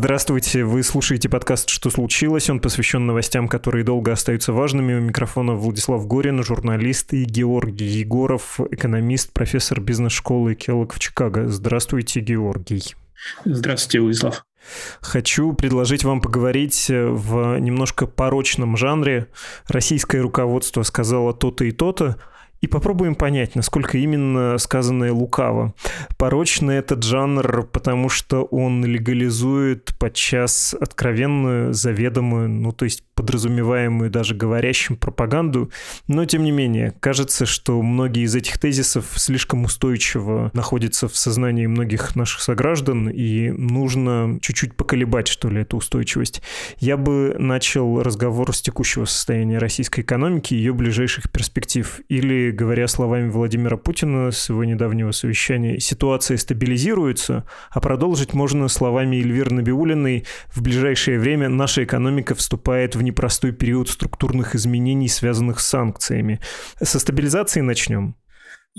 Здравствуйте, вы слушаете подкаст «Что случилось?». Он посвящен новостям, которые долго остаются важными. У микрофона Владислав Горин, журналист, и Георгий Егоров, экономист, профессор бизнес-школы Келлог в Чикаго. Здравствуйте, Георгий. Здравствуйте, Владислав. Хочу предложить вам поговорить в немножко порочном жанре. Российское руководство сказало то-то и то-то, и попробуем понять, насколько именно сказанное лукаво. Порочный этот жанр, потому что он легализует подчас откровенную, заведомую, ну то есть подразумеваемую даже говорящим пропаганду, но тем не менее, кажется, что многие из этих тезисов слишком устойчиво находятся в сознании многих наших сограждан, и нужно чуть-чуть поколебать, что ли, эту устойчивость. Я бы начал разговор с текущего состояния российской экономики и ее ближайших перспектив, или говоря словами Владимира Путина с его недавнего совещания, ситуация стабилизируется, а продолжить можно словами Эльвиры Набиулиной «В ближайшее время наша экономика вступает в непростой период структурных изменений, связанных с санкциями». Со стабилизации начнем.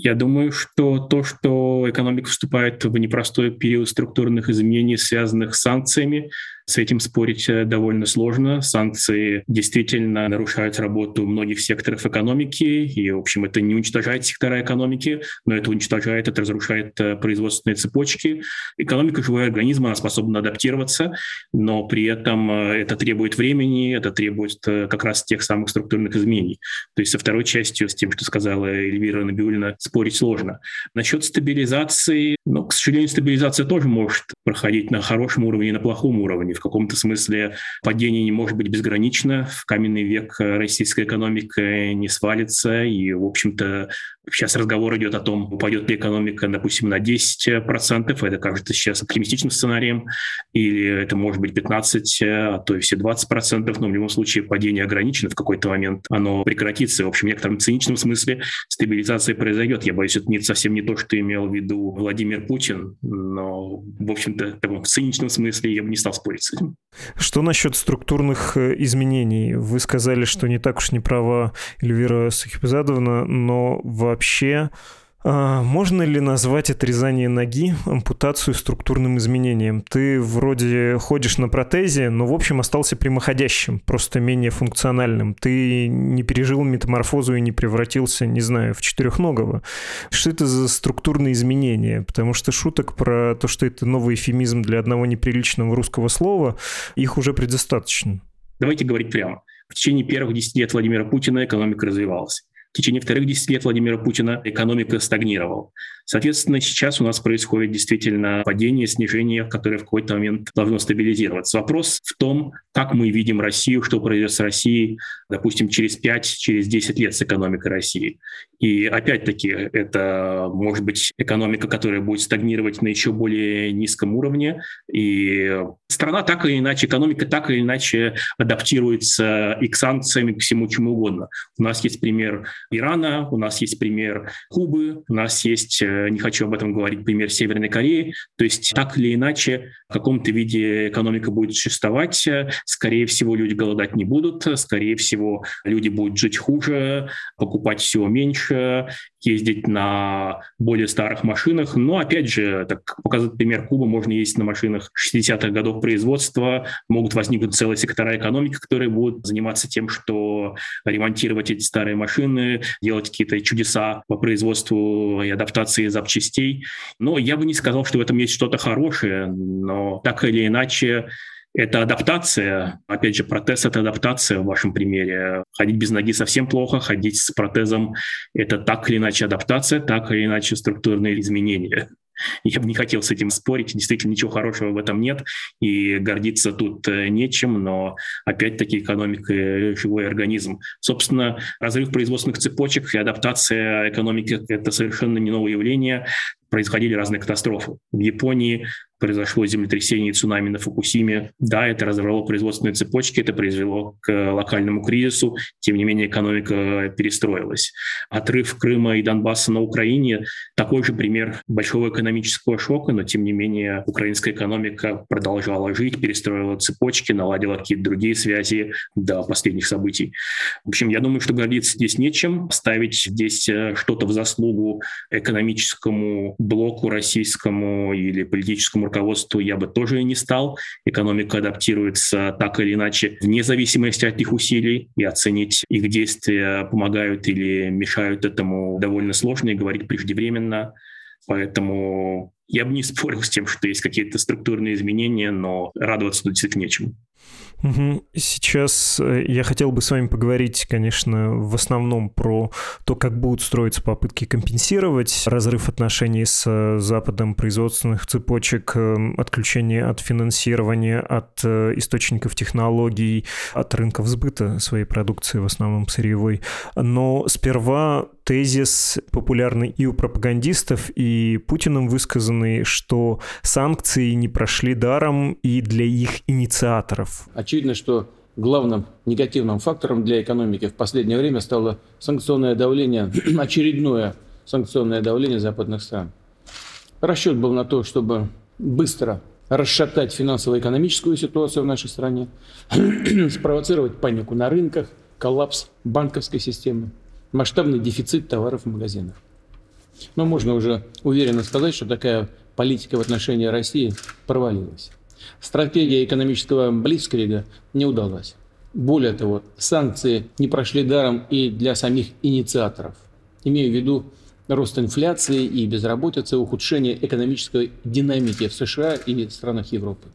Я думаю, что то, что экономика вступает в непростой период структурных изменений, связанных с санкциями, с этим спорить э, довольно сложно. Санкции действительно нарушают работу многих секторов экономики, и, в общем, это не уничтожает сектора экономики, но это уничтожает, это разрушает э, производственные цепочки. Экономика живой организм, она способна адаптироваться, но при этом э, это требует времени, это требует как раз тех самых структурных изменений. То есть со второй частью, с тем, что сказала Эльвира Набиулина, спорить сложно. Насчет стабилизации, ну, к сожалению, стабилизация тоже может проходить на хорошем уровне и на плохом уровне в каком-то смысле падение не может быть безгранично. В каменный век российская экономика не свалится, и, в общем-то, Сейчас разговор идет о том, упадет ли экономика, допустим, на 10%, это кажется сейчас оптимистичным сценарием, или это может быть 15%, а то и все 20%, но в любом случае падение ограничено в какой-то момент, оно прекратится. В общем, в некотором циничном смысле стабилизация произойдет. Я боюсь, это не, совсем не то, что имел в виду Владимир Путин, но, в общем-то, в циничном смысле я бы не стал спорить с этим. Что насчет структурных э, изменений? Вы сказали, что не так уж не права Эльвира Сахипзадовна, но вообще вообще а, можно ли назвать отрезание ноги ампутацию структурным изменением? Ты вроде ходишь на протезе, но в общем остался прямоходящим, просто менее функциональным. Ты не пережил метаморфозу и не превратился, не знаю, в четырехногого. Что это за структурные изменения? Потому что шуток про то, что это новый эфемизм для одного неприличного русского слова, их уже предостаточно. Давайте говорить прямо. В течение первых 10 лет Владимира Путина экономика развивалась. В течение вторых 10 лет Владимира Путина экономика стагнировала. Соответственно, сейчас у нас происходит действительно падение, снижение, которое в какой-то момент должно стабилизироваться. Вопрос в том, как мы видим Россию, что произойдет с Россией, допустим, через 5, через 10 лет с экономикой России. И опять-таки, это может быть экономика, которая будет стагнировать на еще более низком уровне. И страна так или иначе, экономика так или иначе адаптируется и к санкциям, и к всему чему угодно. У нас есть пример Ирана, у нас есть пример Кубы, у нас есть э, не хочу об этом говорить, пример Северной Кореи. То есть так или иначе в каком-то виде экономика будет существовать. Скорее всего, люди голодать не будут, скорее всего, люди будут жить хуже, покупать всего меньше, ездить на более старых машинах. Но, опять же, так показывает пример Кубы, можно ездить на машинах 60-х годов производства, могут возникнуть целые сектора экономики, которые будут заниматься тем, что ремонтировать эти старые машины, делать какие-то чудеса по производству и адаптации запчастей. Но я бы не сказал, что в этом есть что-то хорошее, но так или иначе это адаптация. Опять же, протез — это адаптация в вашем примере. Ходить без ноги совсем плохо, ходить с протезом — это так или иначе адаптация, так или иначе структурные изменения. Я бы не хотел с этим спорить, действительно ничего хорошего в этом нет, и гордиться тут э, нечем, но опять-таки экономика — живой организм. Собственно, разрыв производственных цепочек и адаптация экономики — это совершенно не новое явление происходили разные катастрофы. В Японии произошло землетрясение и цунами на Фукусиме. Да, это разорвало производственные цепочки, это привело к локальному кризису, тем не менее экономика перестроилась. Отрыв Крыма и Донбасса на Украине – такой же пример большого экономического шока, но тем не менее украинская экономика продолжала жить, перестроила цепочки, наладила какие-то другие связи до последних событий. В общем, я думаю, что гордиться здесь нечем, ставить здесь э, что-то в заслугу экономическому блоку российскому или политическому руководству я бы тоже не стал. Экономика адаптируется так или иначе вне зависимости от их усилий, и оценить их действия помогают или мешают этому довольно сложно и говорить преждевременно. Поэтому я бы не спорил с тем, что есть какие-то структурные изменения, но радоваться тут действительно нечему. Сейчас э, я хотел бы с вами поговорить, конечно, в основном про то, как будут строиться попытки компенсировать разрыв отношений с э, Западом производственных цепочек, э, отключение от финансирования, от источников технологий, от рынков сбыта своей продукции, в основном сырьевой. Но сперва тезис популярный и у пропагандистов, и Путиным высказанный, что санкции не прошли даром и для их инициаторов. Очевидно, что главным негативным фактором для экономики в последнее время стало санкционное давление, очередное санкционное давление западных стран. Расчет был на то, чтобы быстро расшатать финансово-экономическую ситуацию в нашей стране, спровоцировать панику на рынках, коллапс банковской системы, масштабный дефицит товаров в магазинах. Но можно уже уверенно сказать, что такая политика в отношении России провалилась. Стратегия экономического блицкрига не удалась. Более того, санкции не прошли даром и для самих инициаторов. Имею в виду рост инфляции и безработицы, ухудшение экономической динамики в США и странах Европы.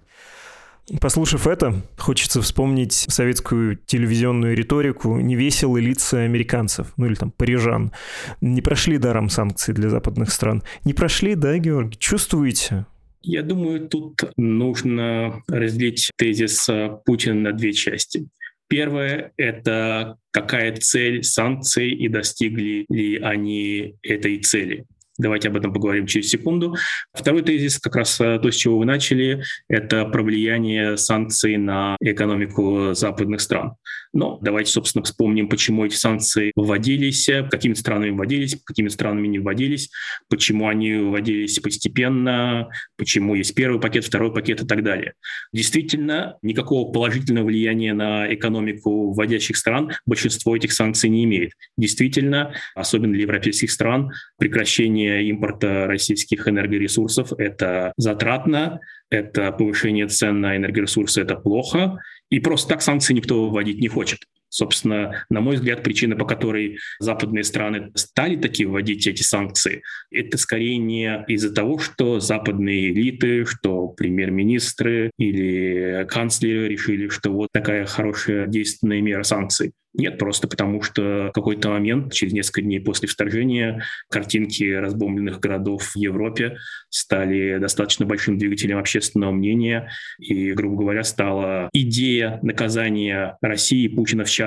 Послушав это, хочется вспомнить советскую телевизионную риторику «невеселые лица американцев», ну или там парижан. Не прошли даром санкции для западных стран. Не прошли, да, Георгий? Чувствуете? Я думаю, тут нужно разделить тезис э, Путина на две части. Первое — это какая цель санкций и достигли ли они этой цели. Давайте об этом поговорим через секунду. Второй тезис, как раз э, то, с чего вы начали, это про влияние санкций на экономику западных стран. Но давайте, собственно, вспомним, почему эти санкции вводились, какими странами вводились, какими странами не вводились, почему они вводились постепенно, почему есть первый пакет, второй пакет и так далее. Действительно, никакого положительного влияния на экономику вводящих стран большинство этих санкций не имеет. Действительно, особенно для европейских стран, прекращение импорта российских энергоресурсов – это затратно, это повышение цен на энергоресурсы – это плохо, и просто так санкции никто вводить не хочет. Собственно, на мой взгляд, причина, по которой западные страны стали таки вводить эти санкции, это скорее не из-за того, что западные элиты, что премьер-министры или канцлеры решили, что вот такая хорошая действенная мера санкций. Нет, просто потому что в какой-то момент, через несколько дней после вторжения, картинки разбомбленных городов в Европе стали достаточно большим двигателем общественного мнения. И, грубо говоря, стала идея наказания России, Путина в частности,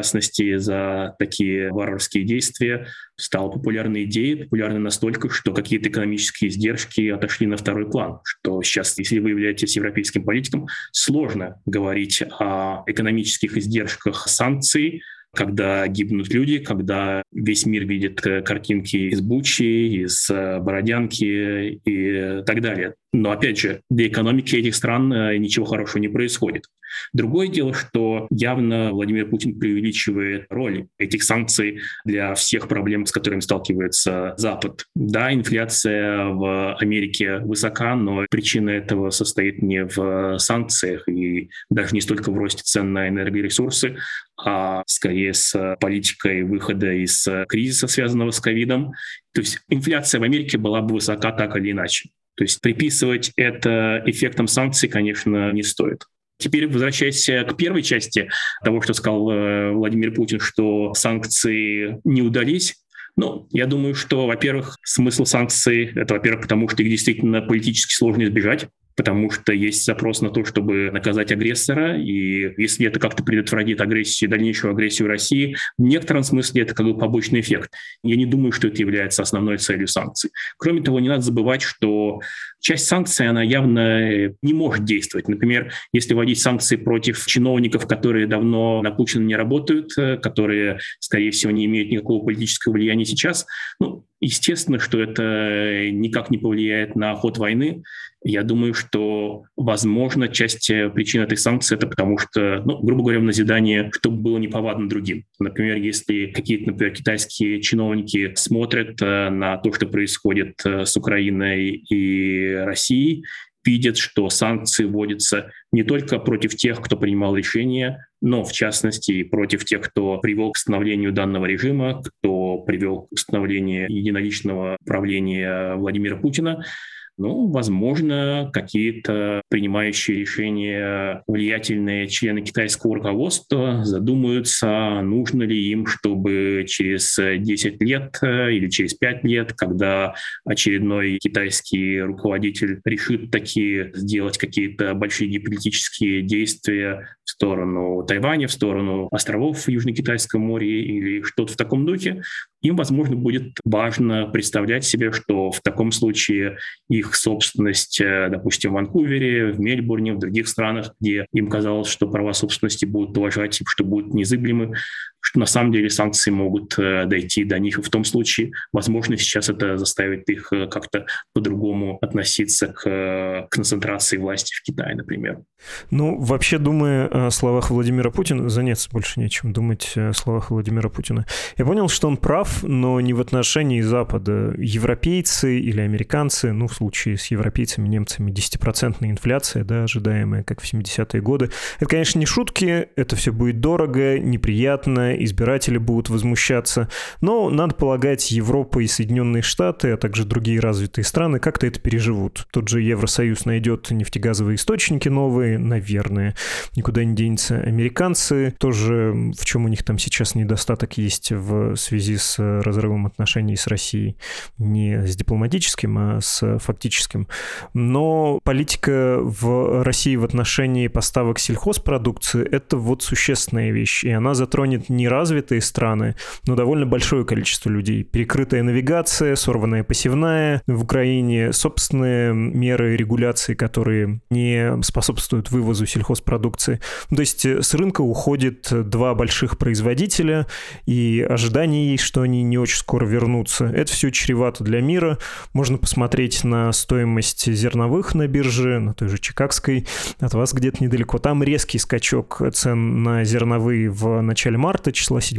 за такие варварские действия, стала популярной идеей, популярной настолько, что какие-то экономические издержки отошли на второй план. Что сейчас, если вы являетесь европейским политиком, сложно говорить о экономических издержках санкций, когда гибнут люди, когда весь мир видит э, картинки из Бучи, из э, Бородянки и так далее. Но опять же, для экономики этих стран э, ничего хорошего не происходит. Другое дело, что явно Владимир Путин преувеличивает роль этих санкций для всех проблем, с которыми сталкивается Запад. Да, инфляция в Америке высока, но причина этого состоит не в санкциях и даже не столько в росте цен на энергоресурсы, а скорее с политикой выхода из кризиса, связанного с ковидом. То есть инфляция в Америке была бы высока так или иначе. То есть приписывать это эффектом санкций, конечно, не стоит. Теперь возвращаясь к первой части того, что сказал э, Владимир Путин, что санкции не удались. Ну, я думаю, что, во-первых, смысл санкций — это, во-первых, потому что их действительно политически сложно избежать потому что есть запрос на то, чтобы наказать агрессора, и если это как-то предотвратит агрессию, дальнейшую агрессию России, в некотором смысле это как бы побочный эффект. Я не думаю, что это является основной целью санкций. Кроме того, не надо забывать, что часть санкций, она явно не может действовать. Например, если вводить санкции против чиновников, которые давно на Путина не работают, э, которые, скорее всего, не имеют никакого политического влияния сейчас, ну, естественно, что это никак не повлияет на ход войны. Я думаю, что, возможно, часть э, причин этой санкции это потому что, ну, грубо говоря, в назидание, чтобы было неповадно другим. Например, если какие-то, например, китайские чиновники смотрят э, на то, что происходит э, с Украиной и Россией, видят, что санкции вводятся не только против тех, кто принимал решения, но в частности против тех, кто привел к становлению данного режима, кто привел к установлению единоличного правления Владимира Путина, ну, возможно, какие-то принимающие решения влиятельные члены китайского руководства задумаются, нужно ли им, чтобы через 10 лет э, или через 5 лет, когда очередной китайский руководитель решит такие сделать какие-то большие геополитические действия в сторону Тайваня, в сторону островов в Южно-Китайском море или что-то в таком духе, им, возможно, будет важно представлять себе, что в таком случае их собственность, э, допустим, в Ванкувере, в Мельбурне, в других странах, где им казалось, что права собственности будут уважать, что будут незыблемы, что на самом деле санкции могут э, дойти до них. В том случае, возможно, сейчас это заставит их э, как-то по-другому относиться к, к концентрации власти в Китае, например. Ну, вообще, думая о словах Владимира Путина, заняться больше нечем, думать о словах Владимира Путина. Я понял, что он прав, но не в отношении Запада. Европейцы или американцы, ну, в случае с европейцами, немцами, 10% инфляция, да, ожидаемая, как в 70-е годы. Это, конечно, не шутки, это все будет дорого, неприятно, избиратели будут возмущаться, но, надо полагать, Европа и Соединенные Штаты, а также другие развитые страны как-то это переживут. Тот же Евросоюз найдет нефтегазовые источники новые, наверное, никуда не денется. Американцы тоже, в чем у них там сейчас недостаток есть в связи с разрывом отношений с Россией, не с дипломатическим, а с фактическим. Но политика в России в отношении поставок сельхозпродукции — это вот существенная вещь, и она затронет неразвитые страны, но довольно большое количество людей. Перекрытая навигация, сорванная посевная в Украине, собственные меры регуляции, которые не способствуют вывозу сельхозпродукции. Ну, то есть с рынка уходит два больших производителя, и ожидание есть, что они не очень скоро вернутся. Это все чревато для мира. Можно посмотреть на стоимость зерновых на бирже, на той же Чикагской, от вас где-то недалеко. Там резкий скачок цен на зерновые в начале марта, числа 7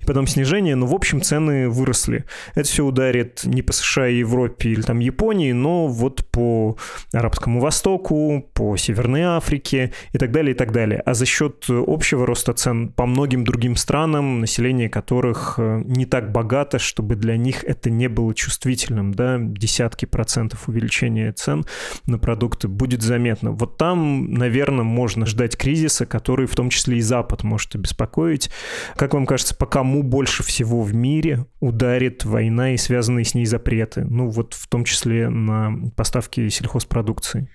и потом снижение, но в общем цены выросли. Это все ударит не по США и Европе или там Японии, но вот по Арабскому Востоку, по Северной Африке и так далее, и так далее. А за счет общего роста цен по многим другим странам, население которых э, не так богато, чтобы для них это не было чувствительным, да, десятки процентов увеличения цен на продукты будет заметно. Вот там, наверное, можно ждать кризиса, который в том числе и Запад может обеспокоить. Как вам кажется, по кому больше всего в мире ударит война и связанные с ней запреты? Ну вот в том числе на поставки сельхозпродукции.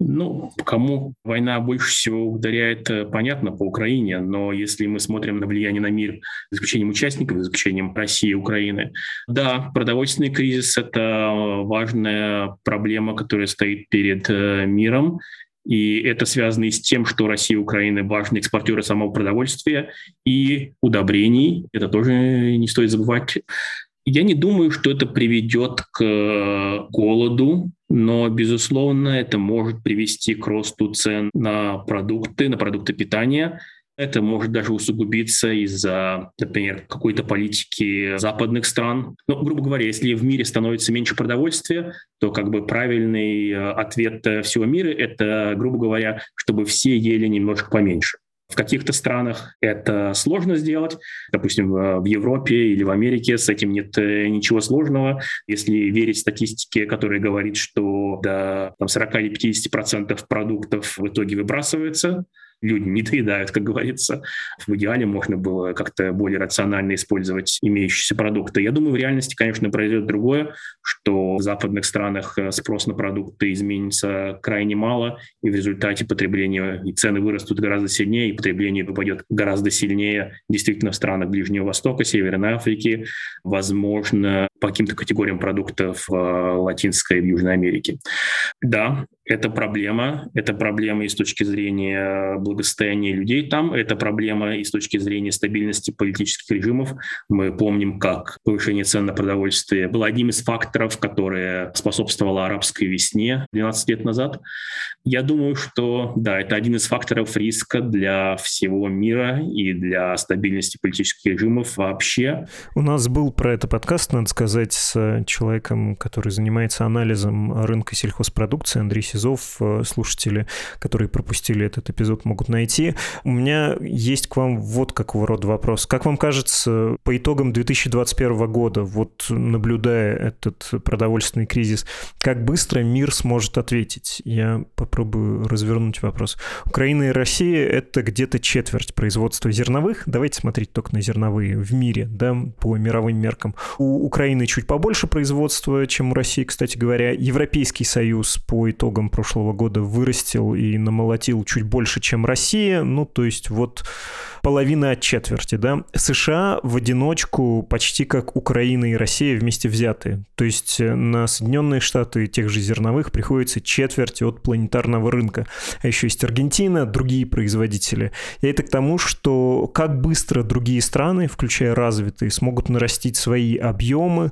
Ну, кому война больше всего ударяет, э, понятно, по Украине, но если мы смотрим на влияние на мир, за исключением участников, за исключением России и Украины, да, продовольственный кризис – это важная проблема, которая стоит перед э, миром, и это связано и с тем, что Россия и Украина важные экспортеры самого продовольствия и удобрений. Это тоже не стоит забывать. Я не думаю, что это приведет к э, голоду, но, безусловно, это может привести к росту цен на продукты, на продукты питания. Это может даже усугубиться из-за, например, какой-то политики западных стран. Ну, грубо говоря, если в мире становится меньше продовольствия, то как бы правильный э, ответ всего мира — это, грубо говоря, чтобы все ели немножко поменьше. В каких-то странах это сложно сделать. Допустим, в Европе или в Америке с этим нет э, ничего сложного. Если верить статистике, которая говорит, что до там, 40 или 50 процентов продуктов в итоге выбрасывается, люди не доедают, как говорится. В идеале можно было как-то более рационально использовать имеющиеся продукты. Я думаю, в реальности, конечно, произойдет другое, что в западных странах э, спрос на продукты изменится крайне мало, и в результате потребление и цены вырастут гораздо сильнее, и потребление попадет гораздо сильнее действительно в странах Ближнего Востока, Северной Африки, возможно, по каким-то категориям продуктов в э, Латинской и Южной Америке. Да, это проблема. Это проблема и с точки зрения благосостояния людей там. Это проблема и с точки зрения стабильности политических режимов. Мы помним, как повышение цен на продовольствие было одним из факторов, которые способствовало арабской весне 12 лет назад. Я думаю, что да, это один из факторов риска для всего мира и для стабильности политических режимов вообще. У нас был про это подкаст, надо сказать, с человеком, который занимается анализом рынка сельхозпродукции, Андрей Сизов, э, слушатели, которые пропустили этот эпизод, могут найти. У меня есть к вам вот какого рода вопрос. Как вам кажется, по итогам 2021 года, вот наблюдая этот продовольственный кризис, как быстро мир сможет ответить? Я попробую развернуть вопрос. Украина и Россия — это где-то четверть производства зерновых. Давайте смотреть только на зерновые в мире, да, по мировым меркам. У Украины чуть побольше производства, чем у России, кстати говоря. Европейский Союз по итогам прошлого года вырастил и намолотил чуть больше, чем Россия. Ну, то есть вот половина от четверти, да. США в одиночку почти как Украина и Россия вместе взятые. То есть на Соединенные Штаты тех же зерновых приходится четверть от планетарного рынка. А еще есть Аргентина, другие производители. И это к тому, что как быстро другие страны, включая развитые, смогут нарастить свои объемы,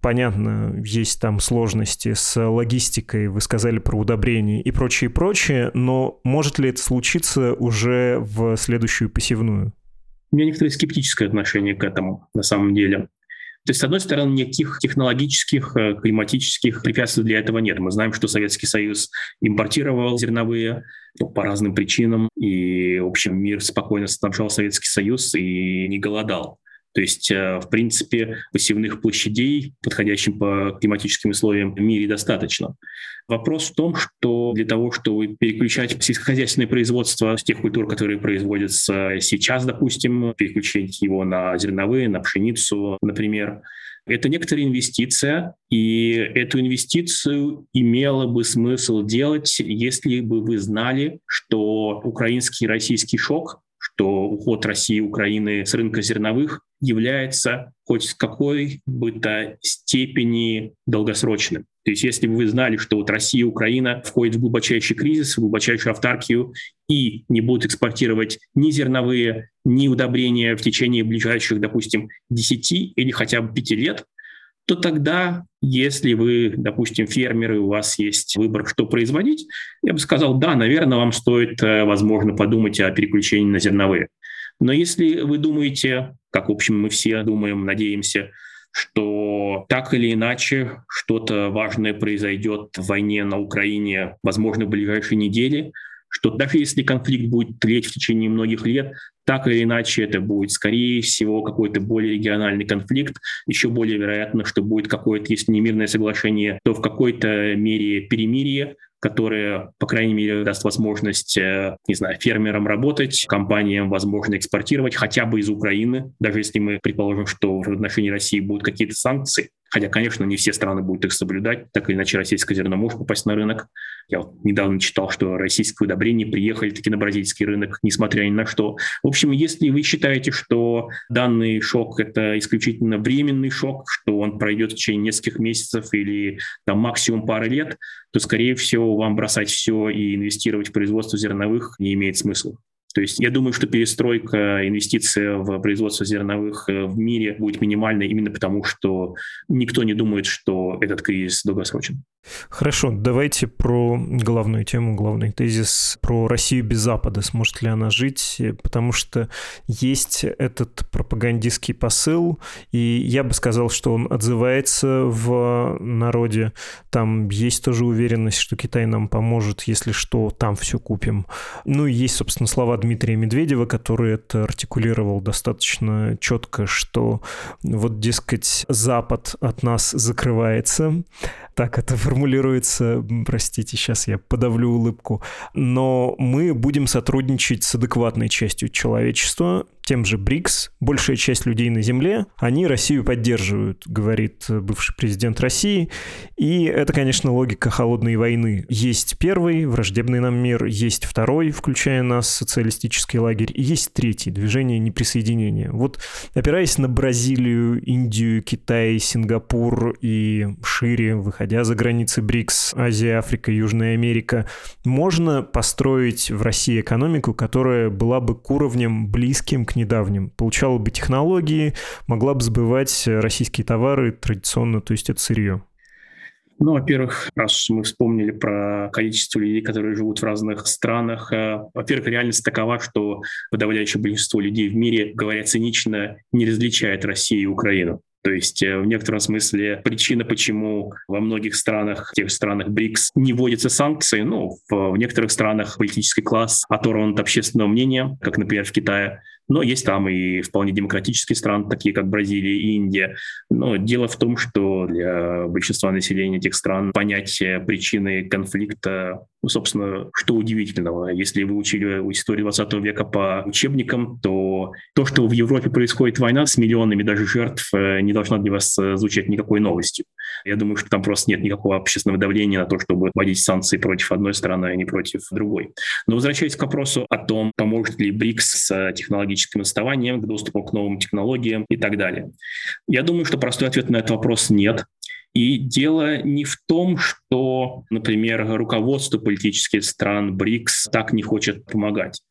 Понятно, есть там сложности с логистикой, вы сказали про удобрения и прочее, прочее, но может ли это случиться уже в следующую посевную? У меня некоторое скептическое отношение к этому на самом деле. То есть, с одной стороны, никаких технологических, э, климатических препятствий для этого нет. Мы знаем, что Советский Союз импортировал зерновые ну, по разным причинам, и, в общем, мир спокойно снабжал Советский Союз и не голодал. То есть, э, в принципе, посевных площадей, подходящим по климатическим условиям, в мире достаточно. Вопрос в том, что для того, чтобы переключать сельскохозяйственное производство с тех культур, которые производятся сейчас, допустим, переключить его на зерновые, на пшеницу, например, это некоторая инвестиция, и эту инвестицию имело бы смысл делать, если бы вы знали, что украинский и российский шок что уход России и Украины с рынка зерновых является хоть в какой бы то степени долгосрочным. То есть если бы вы знали, что вот Россия и Украина входят в глубочайший кризис, в глубочайшую автаркию и не будут экспортировать ни зерновые, ни удобрения в течение ближайших, допустим, 10 или хотя бы 5 лет, то тогда, если вы, допустим, фермеры, у вас есть выбор, что производить, я бы сказал, да, наверное, вам стоит, э, возможно, подумать о переключении на зерновые. Но если вы думаете, как, в общем, мы все думаем, надеемся, что так или иначе что-то важное произойдет в войне на Украине, возможно, в ближайшие недели, что даже если конфликт будет тлеть в течение многих лет, так или иначе это будет, скорее всего, какой-то более региональный конфликт. Еще более вероятно, что будет какое-то, если не мирное соглашение, то в какой-то мере перемирие, которое, по крайней мере, даст возможность, э, не знаю, фермерам работать, компаниям, возможно, экспортировать хотя бы из Украины, даже если мы предположим, что в отношении России будут какие-то санкции, Хотя, конечно, не все страны будут их соблюдать, так или иначе российское зерно может попасть на рынок. Я вот недавно читал, что российские удобрения приехали таки на бразильский рынок, несмотря ни на что. В общем, если вы считаете, что данный шок — это исключительно временный шок, что он пройдет в течение нескольких месяцев или там максимум пары лет, то, скорее всего, вам бросать все и инвестировать в производство зерновых не имеет смысла. То есть я думаю, что перестройка, инвестиция в производство зерновых э, в мире будет минимальной именно потому, что никто не думает, что этот кризис долгосрочен. Хорошо, давайте про главную тему, главный тезис, про Россию без Запада. Сможет ли она жить? Потому что есть этот пропагандистский посыл, и я бы сказал, что он отзывается в народе. Там есть тоже уверенность, что Китай нам поможет, если что, там все купим. Ну и есть, собственно, слова Дмитрия Медведева, который это артикулировал достаточно четко, что вот, дескать, Запад от нас закрывается, так это формулируется, простите, сейчас я подавлю улыбку, но мы будем сотрудничать с адекватной частью человечества, тем же БРИКС, большая часть людей на Земле, они Россию поддерживают, говорит бывший президент России. И это, конечно, логика холодной войны. Есть первый, враждебный нам мир, есть второй, включая нас, социалистический лагерь, и есть третий, движение неприсоединения. Вот опираясь на Бразилию, Индию, Китай, Сингапур и шире, выходя за границы БРИКС, Азия, Африка, Южная Америка, можно построить в России экономику, которая была бы к уровням близким к недавним. Получала бы технологии, могла бы сбывать российские товары традиционно, то есть это сырье. Ну, во-первых, раз мы вспомнили про количество людей, которые живут в разных странах, э, во-первых, реальность такова, что подавляющее большинство людей в мире, говоря цинично, не различает Россию и Украину. То есть э, в некотором смысле причина, почему во многих странах, тех странах БРИКС не вводятся санкции, ну, в, в некоторых странах политический класс оторван от общественного мнения, как, например, в Китае, но есть там и вполне демократические страны, такие как Бразилия и Индия. Но дело в том, что для большинства населения этих стран понятие причины конфликта, ну, собственно, что удивительного. Если вы учили историю 20 века по учебникам, то то, что в Европе происходит война с миллионами даже жертв, э, не должно для вас э, звучать никакой новостью. Я думаю, что там просто нет никакого общественного давления на то, чтобы вводить санкции против одной страны, а не против другой. Но возвращаясь к вопросу о том, поможет ли БРИКС с технологическим отставанием, к доступу к новым технологиям и так далее. Я думаю, что простой ответ на этот вопрос нет. И дело не в том, что, например, руководство политических стран БРИКС так не хочет помогать.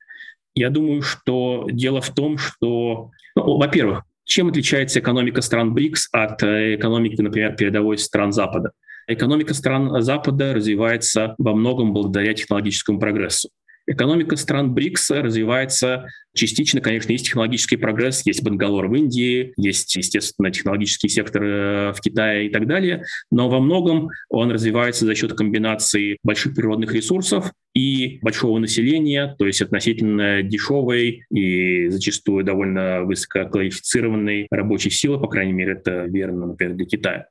Я думаю, что дело в том, что, ну, во-первых, чем отличается экономика стран БРИКС от э, экономики, например, передовой стран Запада? Экономика стран Запада развивается во многом благодаря технологическому прогрессу. Экономика стран БРИКС развивается частично, конечно, есть технологический прогресс, есть Бангалор в Индии, есть, естественно, технологический сектор э, в Китае и так далее, но во многом он развивается за счет комбинации больших природных ресурсов и большого населения, то есть относительно дешевой и зачастую довольно высококвалифицированной рабочей силы, по крайней мере, это верно, например, для Китая.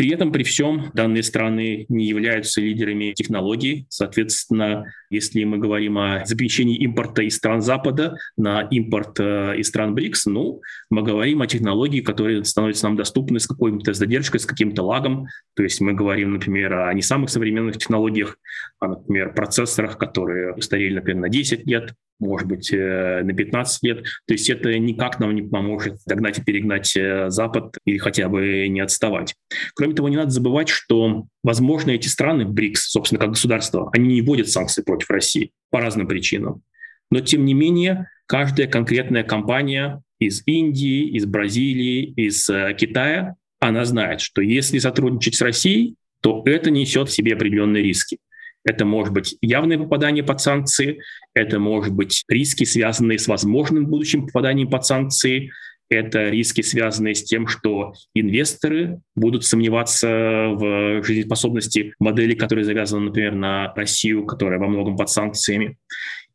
При этом, при всем, данные страны не являются лидерами технологий. Соответственно, если мы говорим о запрещении импорта из стран Запада на импорт э, из стран БРИКС, ну, мы говорим о технологии, которые становятся нам доступны с какой-то задержкой, с каким-то лагом. То есть мы говорим, например, о не самых современных технологиях, а, например, процессорах, которые устарели, например, на 10 лет, может быть, э, на 15 лет. То есть это никак нам не поможет догнать и перегнать э, Запад или хотя бы не отставать. Кроме того, не надо забывать, что, возможно, эти страны, БРИКС, собственно, как государство, они не вводят санкции против России по разным причинам. Но, тем не менее, каждая конкретная компания из Индии, из Бразилии, из э, Китая, она знает, что если сотрудничать с Россией, то это несет в себе определенные риски. Это может быть явное попадание под санкции, это может быть риски, связанные с возможным будущим попаданием под санкции, это риски, связанные с тем, что инвесторы будут сомневаться в жизнеспособности модели, которые завязаны, например, на Россию, которая во многом под санкциями.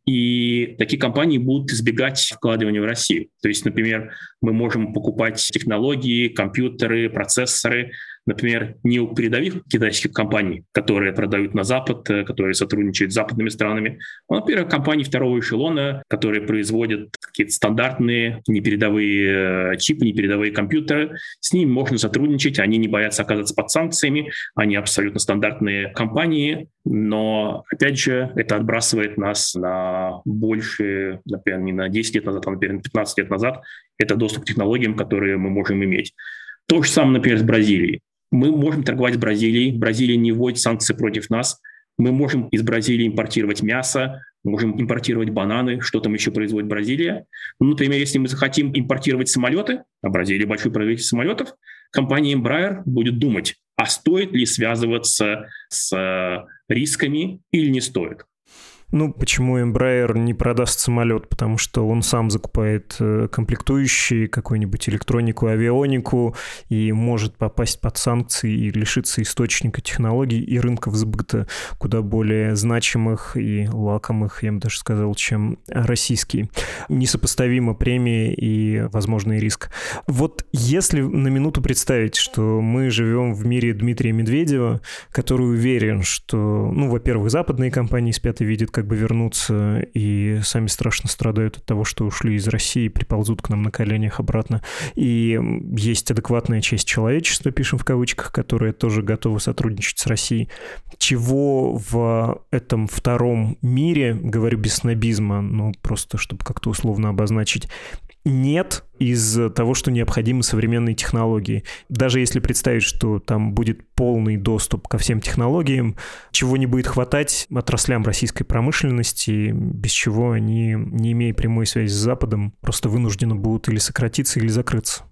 И такие компании будут избегать вкладывания в Россию. То есть, например, мы можем покупать технологии, компьютеры, процессоры, например, не у передовых китайских компаний, которые продают на Запад, э, которые сотрудничают с западными странами, а, например, компании второго эшелона, которые производят какие-то стандартные непередовые э, чипы, непередовые компьютеры. С ними можно сотрудничать, они не боятся оказаться под санкциями, они абсолютно стандартные компании, но, опять же, это отбрасывает нас на больше, например, не на 10 лет назад, а, например, на 15 лет назад. Это доступ к технологиям, которые мы можем иметь. То же самое, например, с Бразилией. Мы можем торговать с Бразилией, Бразилия не вводит санкции против нас, мы можем из Бразилии импортировать мясо, можем импортировать бананы, что там еще производит Бразилия. Ну, например, если мы захотим импортировать самолеты, а Бразилия большой производитель самолетов, компания Embraer будет думать, а стоит ли связываться с э, рисками или не стоит. Ну, почему Embraer не продаст самолет? Потому что он сам закупает э, комплектующие, какую-нибудь электронику, авионику и может попасть под санкции и лишиться источника технологий и рынков сбыта куда более значимых и лакомых, я бы даже сказал, чем российский. Несопоставимо премии и возможный риск. Вот если на минуту представить, что мы живем в мире Дмитрия Медведева, который уверен, что, ну, во-первых, западные компании спят и видят, как бы вернуться, и сами страшно страдают от того, что ушли из России приползут к нам на коленях обратно. И есть адекватная часть человечества, пишем в кавычках, которая тоже готова сотрудничать с Россией. Чего в этом втором мире, говорю без снобизма, ну просто чтобы как-то условно обозначить, нет из того, что необходимы современные технологии. Даже если представить, что там будет полный доступ ко всем технологиям, чего не будет хватать отраслям российской промышленности, без чего они, не имея прямой связи с Западом, просто вынуждены будут или сократиться, или закрыться.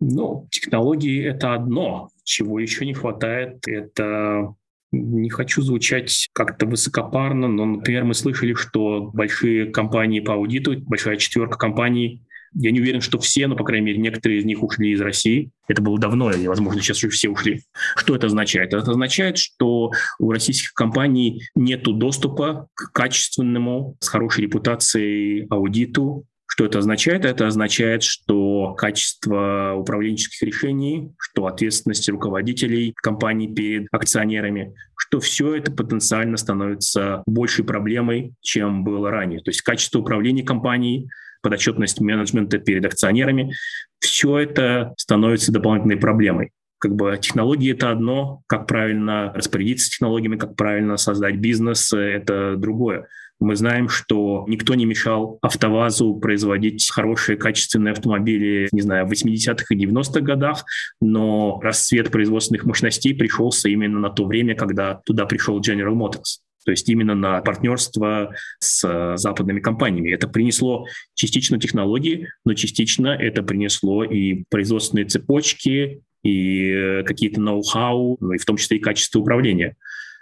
Ну, технологии — это одно. Чего еще не хватает, это не хочу звучать как-то высокопарно, но, например, мы слышали, что большие компании по аудиту, большая четверка компаний я не уверен, что все, но, по крайней мере, некоторые из них ушли из России. Это было давно, и, возможно, сейчас уже все ушли. Что это означает? Это означает, что у российских компаний нет доступа к качественному, с хорошей репутацией аудиту, что это означает? Это означает, что качество управленческих решений, что ответственность руководителей компаний перед акционерами, что все это потенциально становится большей проблемой, чем было ранее. То есть качество управления компанией, подотчетность менеджмента перед акционерами. Все это становится дополнительной проблемой. Как бы технологии — это одно, как правильно распорядиться технологиями, как правильно создать бизнес — это другое. Мы знаем, что никто не мешал АвтоВАЗу производить хорошие, качественные автомобили, не знаю, в 80-х и 90-х годах, но расцвет производственных мощностей пришелся именно на то время, когда туда пришел General Motors то есть именно на партнерство с э, западными компаниями. Это принесло частично технологии, но частично это принесло и производственные цепочки, и э, какие-то ноу-хау, ну и в том числе и качество управления.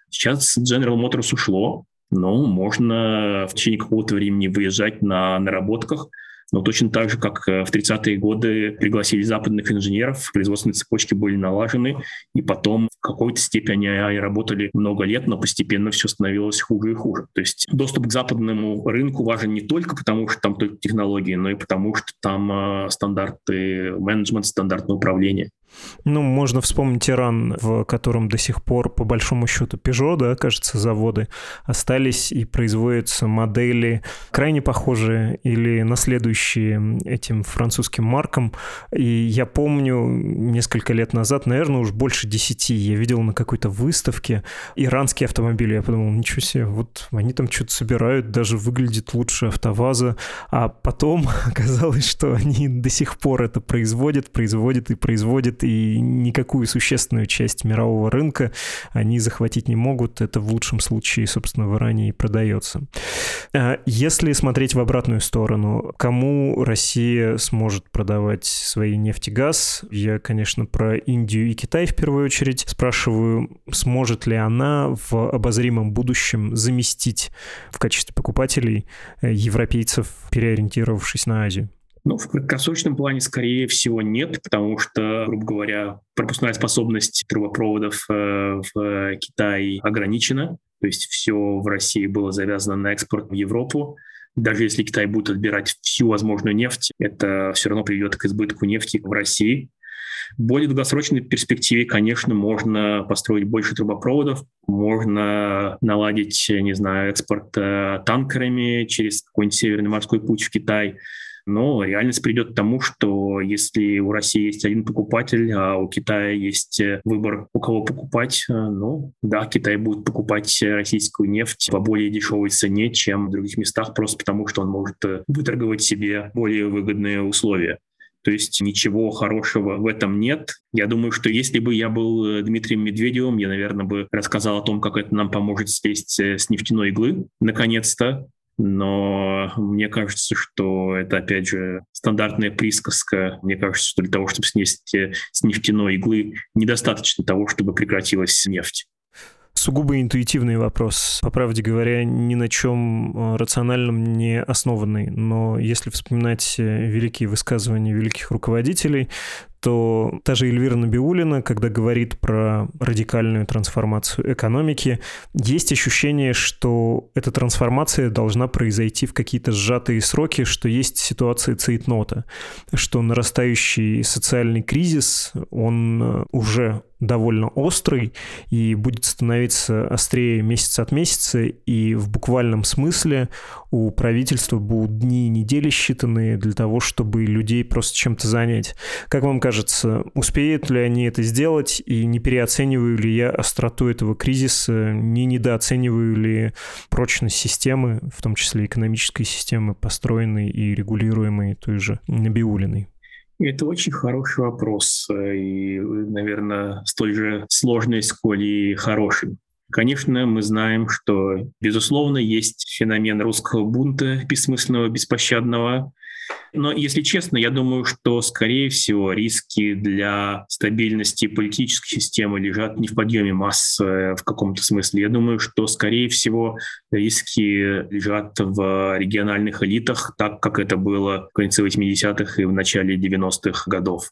Сейчас General Motors ушло, но можно в течение какого-то времени выезжать на наработках – но точно так же, как э, в 30-е годы пригласили западных инженеров, производственные цепочки были налажены, и потом в какой-то степени они работали много лет, но постепенно все становилось хуже и хуже. То есть доступ к западному рынку важен не только потому, что там только технологии, но и потому, что там э, стандарты менеджмента, стандарты управления. Ну, можно вспомнить Иран, в котором до сих пор, по большому счету, Peugeot, да, кажется, заводы остались и производятся модели крайне похожие или наследующие этим французским маркам. И я помню, несколько лет назад, наверное, уж больше десяти, я видел на какой-то выставке иранские автомобили. Я подумал, ничего себе, вот они там что-то собирают, даже выглядит лучше АвтоВАЗа. А потом оказалось, что они до сих пор это производят, производят и производят, и никакую существенную часть мирового рынка они захватить не могут. Это в лучшем случае, собственно, в Иране и продается. А если смотреть в обратную сторону, кому Россия сможет продавать свои нефть и газ? Я, конечно, про Индию и Китай в первую очередь спрашиваю, сможет ли она в обозримом будущем заместить в качестве покупателей э, европейцев, переориентировавшись на Азию? Ну, в краткосрочном плане, скорее всего, нет, потому что, грубо говоря, пропускная способность трубопроводов э, в Китае ограничена. То есть все в России было завязано на экспорт в Европу. Даже если Китай будет отбирать всю возможную нефть, это все равно приведет к избытку нефти в России. В более долгосрочной перспективе, конечно, можно построить больше трубопроводов, можно наладить, не знаю, экспорт э, танкерами через какой-нибудь Северный морской путь в Китай – но реальность придет к тому, что если у России есть один покупатель, а у Китая есть э, выбор, у кого покупать, э, ну да, Китай будет покупать российскую нефть по более дешевой цене, чем в других местах, просто потому что он может э, выторговать себе более выгодные условия. То есть ничего хорошего в этом нет. Я думаю, что если бы я был Дмитрием Медведевым, я, наверное, бы рассказал о том, как это нам поможет слезть с нефтяной иглы, наконец-то, но мне кажется, что это, опять же, стандартная присказка. Мне кажется, что для того, чтобы снести с нефтяной иглы, недостаточно того, чтобы прекратилась нефть. сугубо интуитивный вопрос, по правде говоря, ни на чем э, рациональном не основанный. Но если вспоминать э, великие высказывания великих руководителей, что та же Эльвира Набиулина, когда говорит про радикальную трансформацию экономики, есть ощущение, что эта трансформация должна произойти в какие-то сжатые сроки, что есть ситуация цейтнота, что нарастающий социальный кризис, он э, уже довольно острый и будет становиться острее месяц от месяца, и в буквальном смысле у правительства будут дни и недели считанные для того, чтобы людей просто чем-то занять. Как вам кажется, успеют ли они это сделать, и не переоцениваю ли я остроту этого кризиса, не недооцениваю ли прочность системы, в том числе экономической системы, построенной и регулируемой той же Набиулиной? Это очень хороший вопрос э, и, наверное, столь же сложный, сколь и хороший. Конечно, мы знаем, что, безусловно, есть феномен русского бунта бессмысленного, беспощадного, но, если честно, я думаю, что, скорее всего, риски для стабильности политической системы лежат не в подъеме масс э, в каком-то смысле. Я думаю, что, скорее всего, риски лежат в региональных элитах, так как это было в конце 80-х и в начале 90-х годов.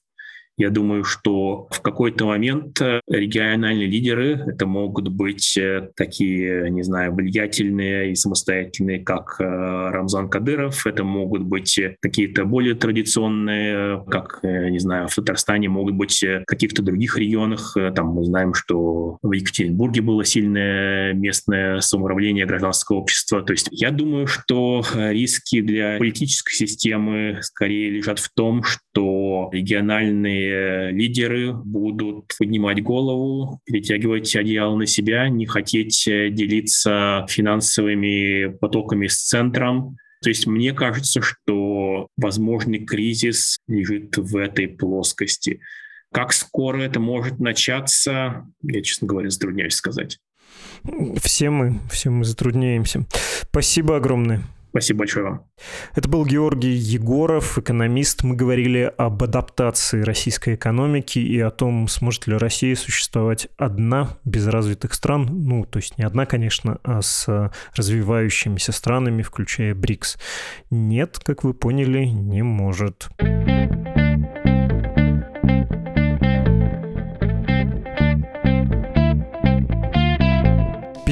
Я думаю, что в какой-то момент э, региональные лидеры, это могут быть э, такие, не знаю, влиятельные и самостоятельные, как э, Рамзан Кадыров, это могут быть какие-то более традиционные, как, не знаю, в Татарстане могут быть в каких-то других регионах. Там мы знаем, что в Екатеринбурге было сильное местное самоуправление гражданского общества. То есть я думаю, что риски для политической системы скорее лежат в том, что региональные лидеры будут поднимать голову, перетягивать одеяло на себя, не хотеть э, делиться финансовыми потоками с центром. То есть мне кажется, что возможный кризис лежит в этой плоскости. Как скоро это может начаться, я, честно говоря, затрудняюсь сказать. Все мы, все мы затрудняемся. Спасибо огромное. Спасибо большое вам. Это был Георгий Егоров, экономист. Мы говорили об адаптации российской экономики и о том, сможет ли Россия существовать одна без развитых стран. Ну, то есть не одна, конечно, а с развивающимися странами, включая БРИКС. Нет, как вы поняли, не может.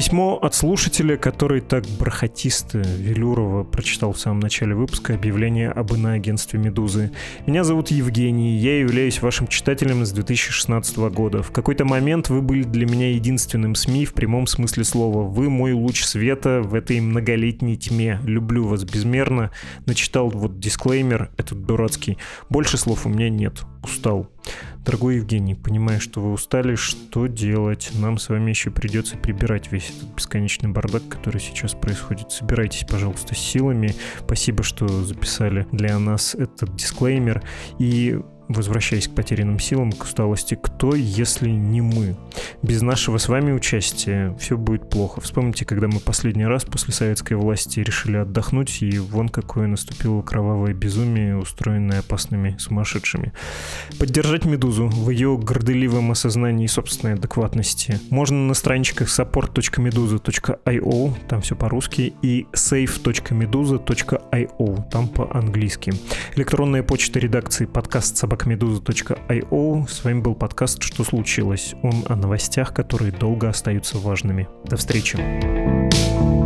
Письмо от слушателя, который так бархатисто Велюрова прочитал в самом начале выпуска объявление об иноагентстве «Медузы». Меня зовут Евгений, я являюсь вашим читателем с 2016 года. В какой-то момент вы были для меня единственным СМИ в прямом смысле слова. Вы мой луч света в этой многолетней тьме. Люблю вас безмерно. Начитал вот дисклеймер этот дурацкий. Больше слов у меня нет. Устал. Дорогой Евгений, понимая, что вы устали, что делать? Нам с вами еще придется прибирать весь этот бесконечный бардак, который сейчас происходит. Собирайтесь, пожалуйста, силами. Спасибо, что записали для нас этот дисклеймер. И возвращаясь к потерянным силам, к усталости, кто, если не мы? Без нашего с вами участия все будет плохо. Вспомните, когда мы последний раз после советской власти решили отдохнуть, и вон какое наступило кровавое безумие, устроенное опасными сумасшедшими. Поддержать «Медузу» в ее горделивом осознании собственной адекватности можно на страничках support.meduza.io, там все по-русски, и save.meduza.io, там по-английски. Электронная почта редакции подкаст собака собакамедуза.io. С вами был подкаст «Что случилось?». Он о новостях, которые долго остаются важными. До встречи.